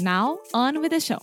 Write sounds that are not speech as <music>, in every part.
Now, on with the show!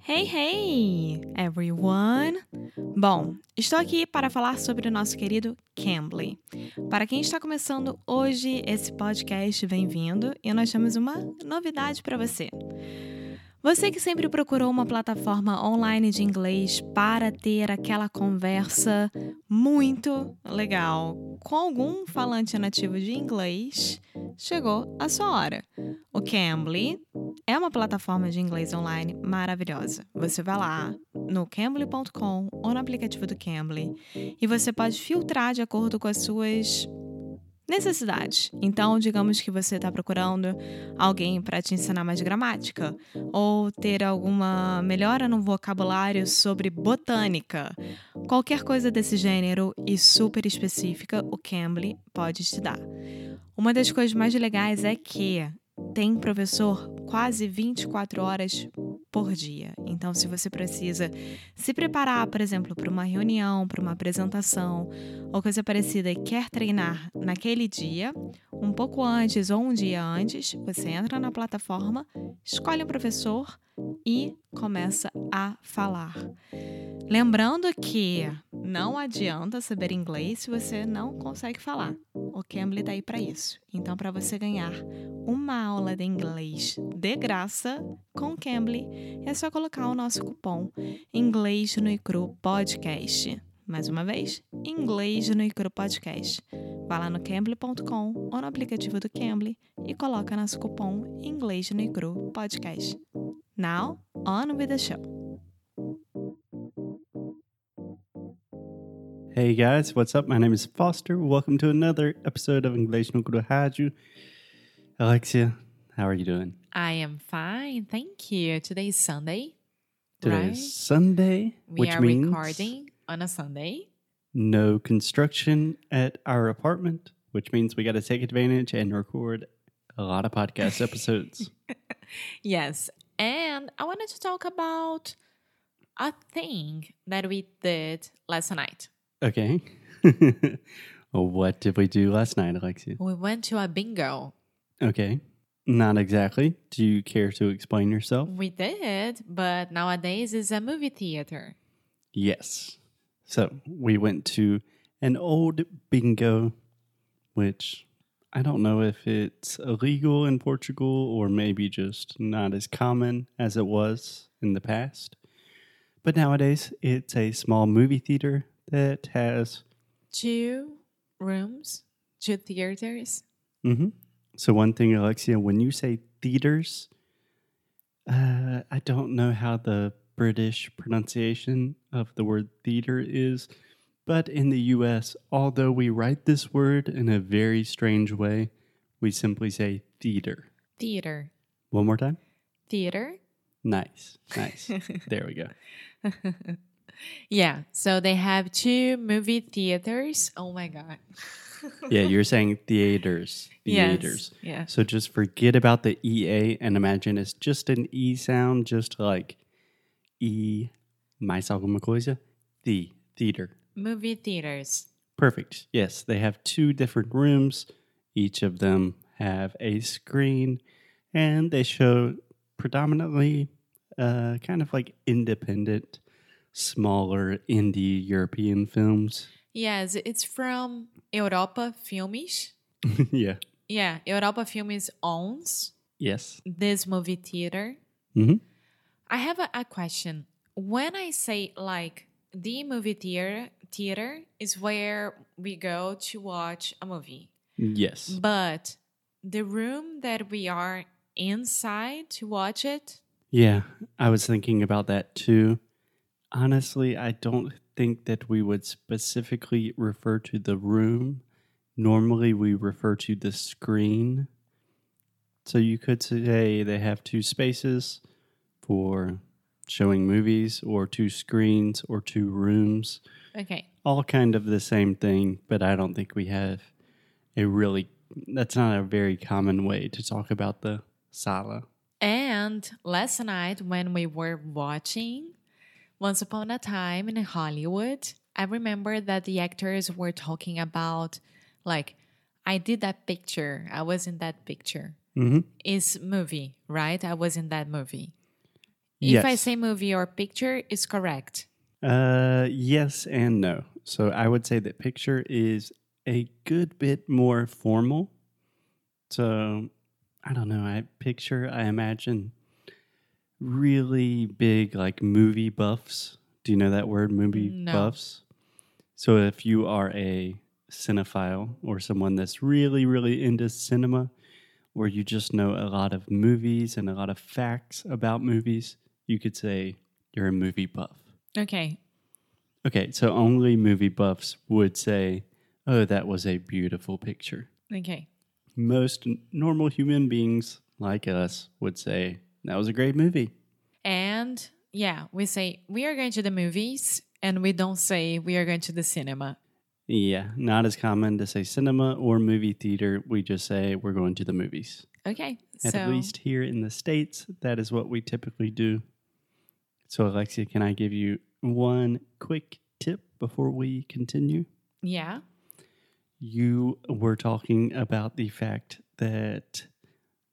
Hey, hey, everyone! Bom, estou aqui para falar sobre o nosso querido Cambly. Para quem está começando hoje esse podcast, bem-vindo e nós temos uma novidade para você. Você que sempre procurou uma plataforma online de inglês para ter aquela conversa muito legal com algum falante nativo de inglês, chegou a sua hora. O Cambly é uma plataforma de inglês online maravilhosa. Você vai lá no cambly.com ou no aplicativo do Cambly e você pode filtrar de acordo com as suas necessidades. Então, digamos que você está procurando alguém para te ensinar mais gramática ou ter alguma melhora no vocabulário sobre botânica. Qualquer coisa desse gênero e super específica, o Cambly pode te dar. Uma das coisas mais legais é que tem professor quase 24 horas por dia. Então, se você precisa se preparar, por exemplo, para uma reunião, para uma apresentação ou coisa parecida e quer treinar naquele dia, um pouco antes ou um dia antes, você entra na plataforma, escolhe um professor e começa a falar. Lembrando que não adianta saber inglês se você não consegue falar. O Cambly está aí para isso. Então, para você ganhar uma aula de inglês de graça com o Cambly, é só colocar o nosso cupom Inglês no Icru Podcast. Mais uma vez, Inglês no Icru Podcast. Vá lá no cambly.com ou no aplicativo do Cambly e coloca nosso cupom Inglês no Icru Podcast. Now, on with the show. Hey guys, what's up? My name is Foster. Welcome to another episode of English no Kuro Rádio. Alexia, how are you doing? I am fine, thank you. Today is Sunday. Today right? is Sunday, We which are means recording on a Sunday. no construction at our apartment, which means we got to take advantage and record a lot of podcast <laughs> episodes. Yes, and I wanted to talk about a thing that we did last night. Okay. <laughs> what did we do last night, Alexia? We went to a bingo. Okay. Not exactly. Do you care to explain yourself? We did, but nowadays it's a movie theater. Yes. So we went to an old bingo, which I don't know if it's illegal in Portugal or maybe just not as common as it was in the past. But nowadays, it's a small movie theater that has. Two rooms, two theaters. hmm So, one thing, Alexia, when you say theaters, uh, I don't know how the British pronunciation of the word theater is, but in the US, although we write this word in a very strange way, we simply say theater. Theater. One more time. Theater. Nice, nice. <laughs> there we go. <laughs> Yeah, so they have two movie theaters. Oh my god. <laughs> Yeah, you're saying theaters. Theaters. Yes. Yeah. So just forget about the EA and imagine it's just an E sound, just like E mais alguma coisa. The theater. Movie theaters. Perfect. Yes, they have two different rooms. Each of them have a screen, and they show predominantly uh, kind of like independent, smaller indie European films. Yes, it's from Europa Filmes. <laughs> yeah. yeah, Europa Filmes owns Yes. this movie theater. hmm I have a, a question. When I say like the movie theater, theater is where we go to watch a movie. Yes. But the room that we are inside to watch it, Yeah, I was thinking about that too. Honestly, I don't think that we would specifically refer to the room. Normally, we refer to the screen. So you could say they have two spaces for showing movies, or two screens, or two rooms. okay. All kind of the same thing, but I don't think we have a really, that's not a very common way to talk about the sala. And last night when we were watching Once Upon a Time in Hollywood, I remember that the actors were talking about like I did that picture. I was in that picture. Mm-hmm. Is movie, right? I was in that movie. If I say movie or picture is correct. Uh, yes and no. So I would say that picture is a good bit more formal. So I don't know. I picture, I imagine really big, like movie buffs. Do you know that word, movie No. buffs? So if you are a cinephile or someone that's really, really into cinema, or you just know a lot of movies and a lot of facts about movies, you could say you're a movie buff. Okay. Okay, so only movie buffs would say, oh, that was a beautiful picture. Okay. Most normal human beings like us would say, that was a great movie. And yeah, we say we are going to the movies and we don't say we are going to the cinema. Yeah, not as common to say cinema or movie theater. We just say we're going to the movies. Okay. At so least here in the States, that is what we typically do. So, Alexia, can I give you one quick tip before we continue? yeah. you were talking about the fact that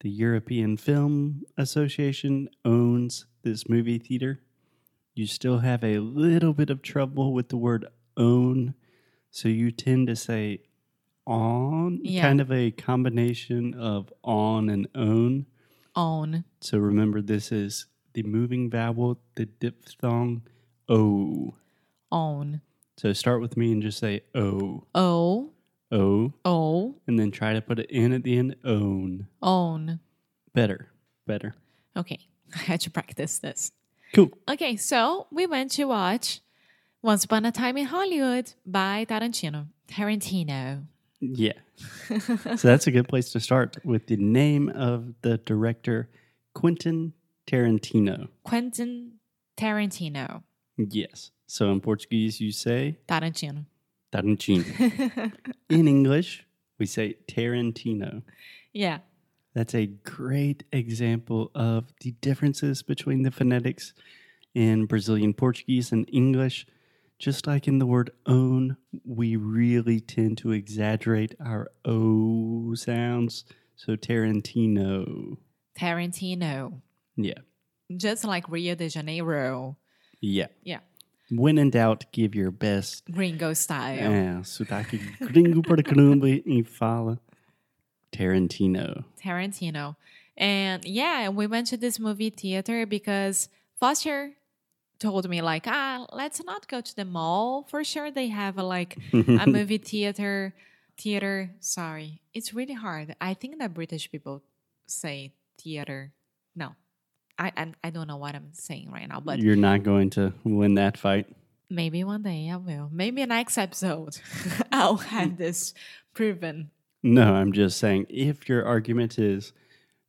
the European Film Association owns this movie theater. You still have a little bit of trouble with the word own. So you tend to say on, Yeah. kind of a combination of on and own. Own. So remember, this is the moving vowel, the diphthong O. Own. So start with me and just say O. O. O. O. and then try to put it in at the end. Own. Own. Better. Better. Okay. <laughs> I had to practice this. Cool. Okay, so we went to watch Once Upon a Time in Hollywood by Tarantino. Tarantino. Yeah. <laughs> so that's a good place to start with the name of the director, Quentin Tarantino. Quentin Tarantino. Yes. So in Portuguese, you say Tarantino. Tarantino. <laughs> in English, we say Tarantino. Yeah. That's a great example of the differences between the phonetics in Brazilian Portuguese and English. Just like in the word own, we really tend to exaggerate our O sounds. So Tarantino. Tarantino. Yeah. Just like Rio de Janeiro. Yeah. Yeah. When in doubt, give your best. Gringo style. É, sotaque gringo para caramba e fala Tarantino. Tarantino. And yeah, we went to this movie theater because Foster told me like, ah, let's not go to the mall. For sure they have a like a <laughs> movie theater theater. Sorry. It's really hard. I think that British people say theater. I I, I don't know what I'm saying right now, but You're not going to win that fight. maybe one day I will. Maybe next episode <laughs> I'll have this proven. No, I'm just saying if your argument is,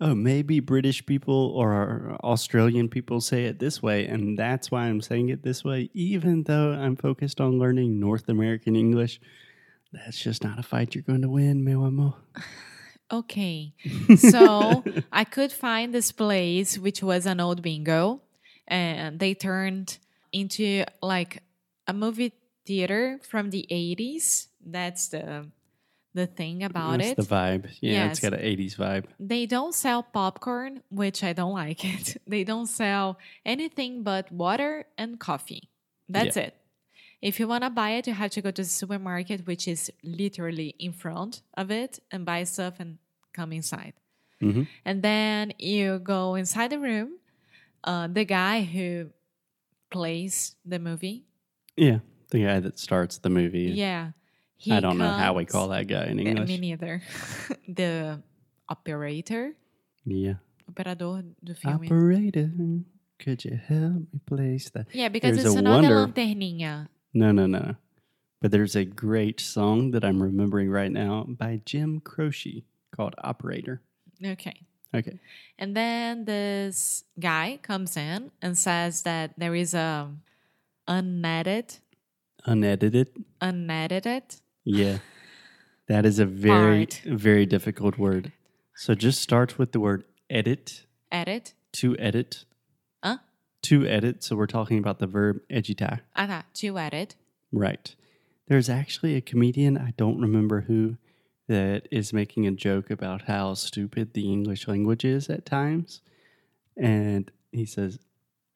oh, maybe British people or Australian people say it this way, and that's why I'm saying it this way, even though I'm focused on learning North American English, that's just not a fight you're going to win, meu amor. <laughs> Okay. <laughs> So I could find this place, which was an old bingo, and they turned into like a movie theater from the 80s. That's the the thing about That's it. the vibe. Yeah, it's got an 80s vibe. they don't sell popcorn, which I don't like it. <laughs> They don't sell anything but water and coffee. That's it. If you want to buy it, you have to go to the supermarket, which is literally in front of it, and buy stuff and come inside. hmm And then you go inside the room. Uh, the guy who plays the movie, Yeah, the guy that starts the movie. yeah, he I don't know how we call that guy in English. Me neither. <laughs> the operator, yeah. operador do filme. Operator, could you help me place that? yeah, because There's it's a another wonder- lanterninha. No, no, no. But there's a great song that I'm remembering right now by Jim Croce called Operator. Okay. Okay. And then this guy comes in and says that there is a unedited, Unedited. unedited. Yeah. That is a very, Part. very difficult word. So just start with the word edit, Edit. to edit, Huh? to edit. So we're talking about the verb editar. Ah. To edit. Right. There's actually a comedian, I don't remember who, that is making a joke about how stupid the English language is at times. And he says,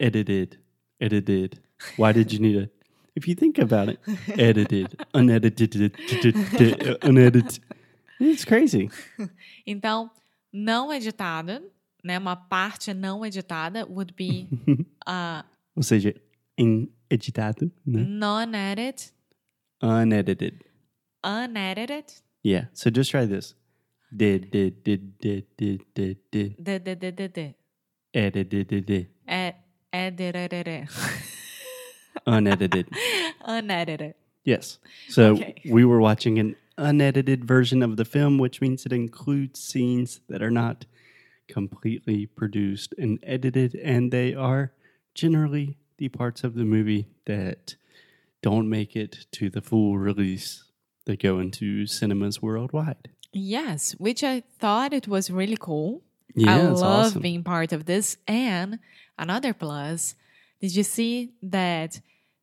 edited, edited. Why did you need a. If you think about it, edited, <laughs> unedited, unedited. It's crazy. <laughs> Então, não editado, né? Uma parte não editada would be <laughs> uh, Ou seja, em editado, né? non-edit, Unedited. unedited. Yeah. So just try this. Did, did, did, did, did, did, did. De, de, de, de, de. Edited. É, é, de, de, de, de. Eh, eh, <laughs> unedited. <laughs> Unedited. Yes. So Okay. we were watching an unedited version of the film, which means it includes scenes that are not completely produced and edited, and they are generally the parts of the movie that don't make it to the full release that go into cinemas worldwide. Yes, which I thought it was really cool. I Yeah, it's love awesome. being part of this. And another plus, did you see that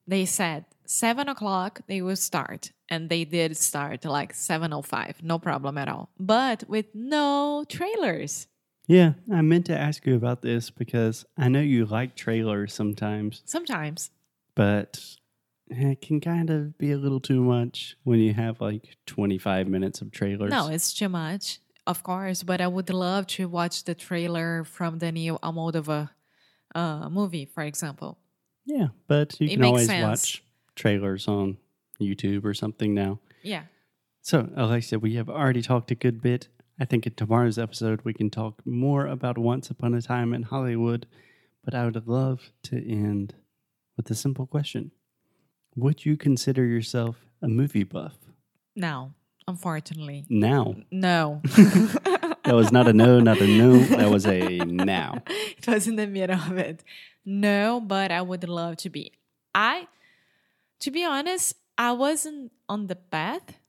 they said seven o'clock they will start, and they did start like seven o five, no problem at all, but with no trailers. Yeah, I meant to ask you about this because I know you like trailers sometimes, Sometimes, but it can kind of be a little too much when you have like 25 minutes of trailers. no, it's too much, of course. But I would love to watch the trailer from the new Almodovar uh, movie, for example. Yeah, but you It can always sense. watch trailers on YouTube or something now. Yeah. So, Alexia, we have already talked a good bit. I think in tomorrow's episode, we can talk more about Once Upon a Time in Hollywood, but I would love to end with a simple question Would you consider yourself a movie buff? No, unfortunately, Now. no. <laughs> That was not a no, not a no. That was a now. <laughs> it was in the middle of it. No, but I would love to be. I, to be honest, I wasn't on the path.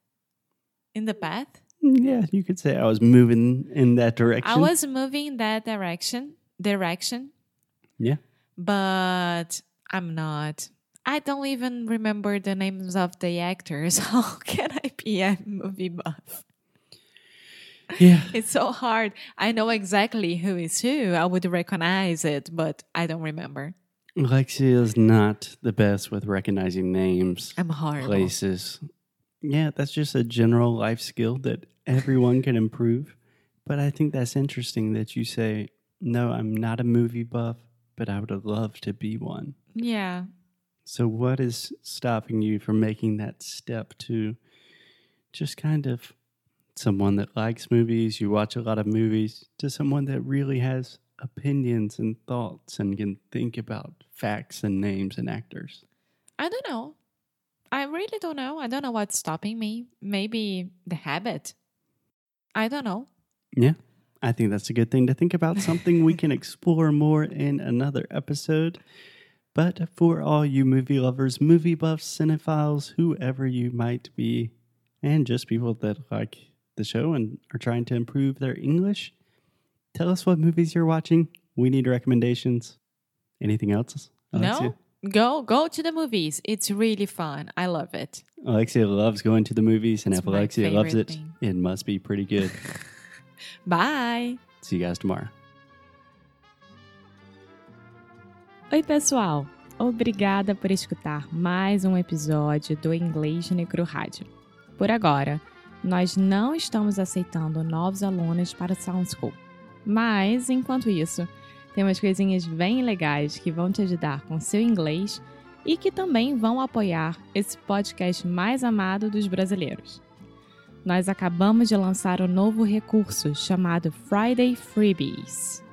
In the path, Yeah, you could say I was moving in that direction. I was moving in that direction. Direction, Yeah. but I'm not. I don't even remember the names of the actors. <laughs> How can I be a movie buff? Yeah. <laughs> It's so hard. I know exactly who is who. I would recognize it, but I don't remember. Alexia is not the best with recognizing names, I'm horrible. places. Yeah, that's just a general life skill that everyone can improve. But I think that's interesting that you say, no, I'm not a movie buff, but I would love to be one. Yeah. So, what is stopping you from making that step to just kind of someone that likes movies, you watch a lot of movies, to someone that really has opinions and thoughts and can think about facts and names and actors? I don't know. I really don't know. I don't know what's stopping me. Maybe the habit. I don't know. Yeah, I think that's a good thing to think about, something we can explore more in another episode. But for all you movie lovers, movie buffs, cinephiles, whoever you might be, and just people that like the show and are trying to improve their English, tell us what movies you're watching. We need recommendations. Anything else? Alexia? No? Go go to the movies. It's really fun. I love it. Alexia loves going to the movies, and It's if Alexia loves it, thing. it must be pretty good. <laughs> Bye. See you guys tomorrow. Oi, pessoal. Obrigada por escutar mais um episódio do Inglês Necro Rádio. Por agora, nós não estamos aceitando novos alunos para Sound School. Mas, enquanto isso, tem umas coisinhas bem legais que vão te ajudar com seu inglês e que também vão apoiar esse podcast mais amado dos brasileiros. Nós acabamos de lançar um novo recurso chamado Friday Freebies.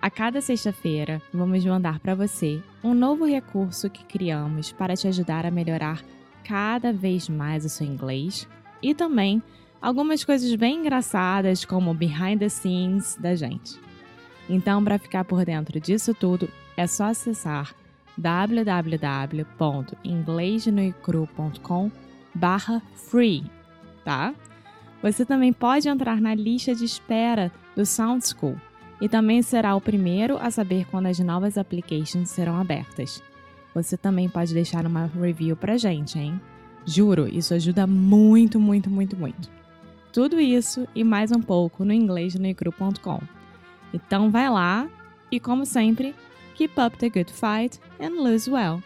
A cada sexta-feira, vamos mandar para você um novo recurso que criamos para te ajudar a melhorar cada vez mais o seu inglês e também algumas coisas bem engraçadas como behind the scenes da gente. Então, para ficar por dentro disso tudo, é só acessar www.inglesnoicru.com/free, tá? Você também pode entrar na lista de espera do Sound School e também será o primeiro a saber quando as novas applications serão abertas. Você também pode deixar uma review pra gente, hein? Juro, isso ajuda muito, muito, muito, muito. Tudo isso e mais um pouco no inglêsnoicru.com. Então vai lá e, como sempre, keep up the good fight and lose well.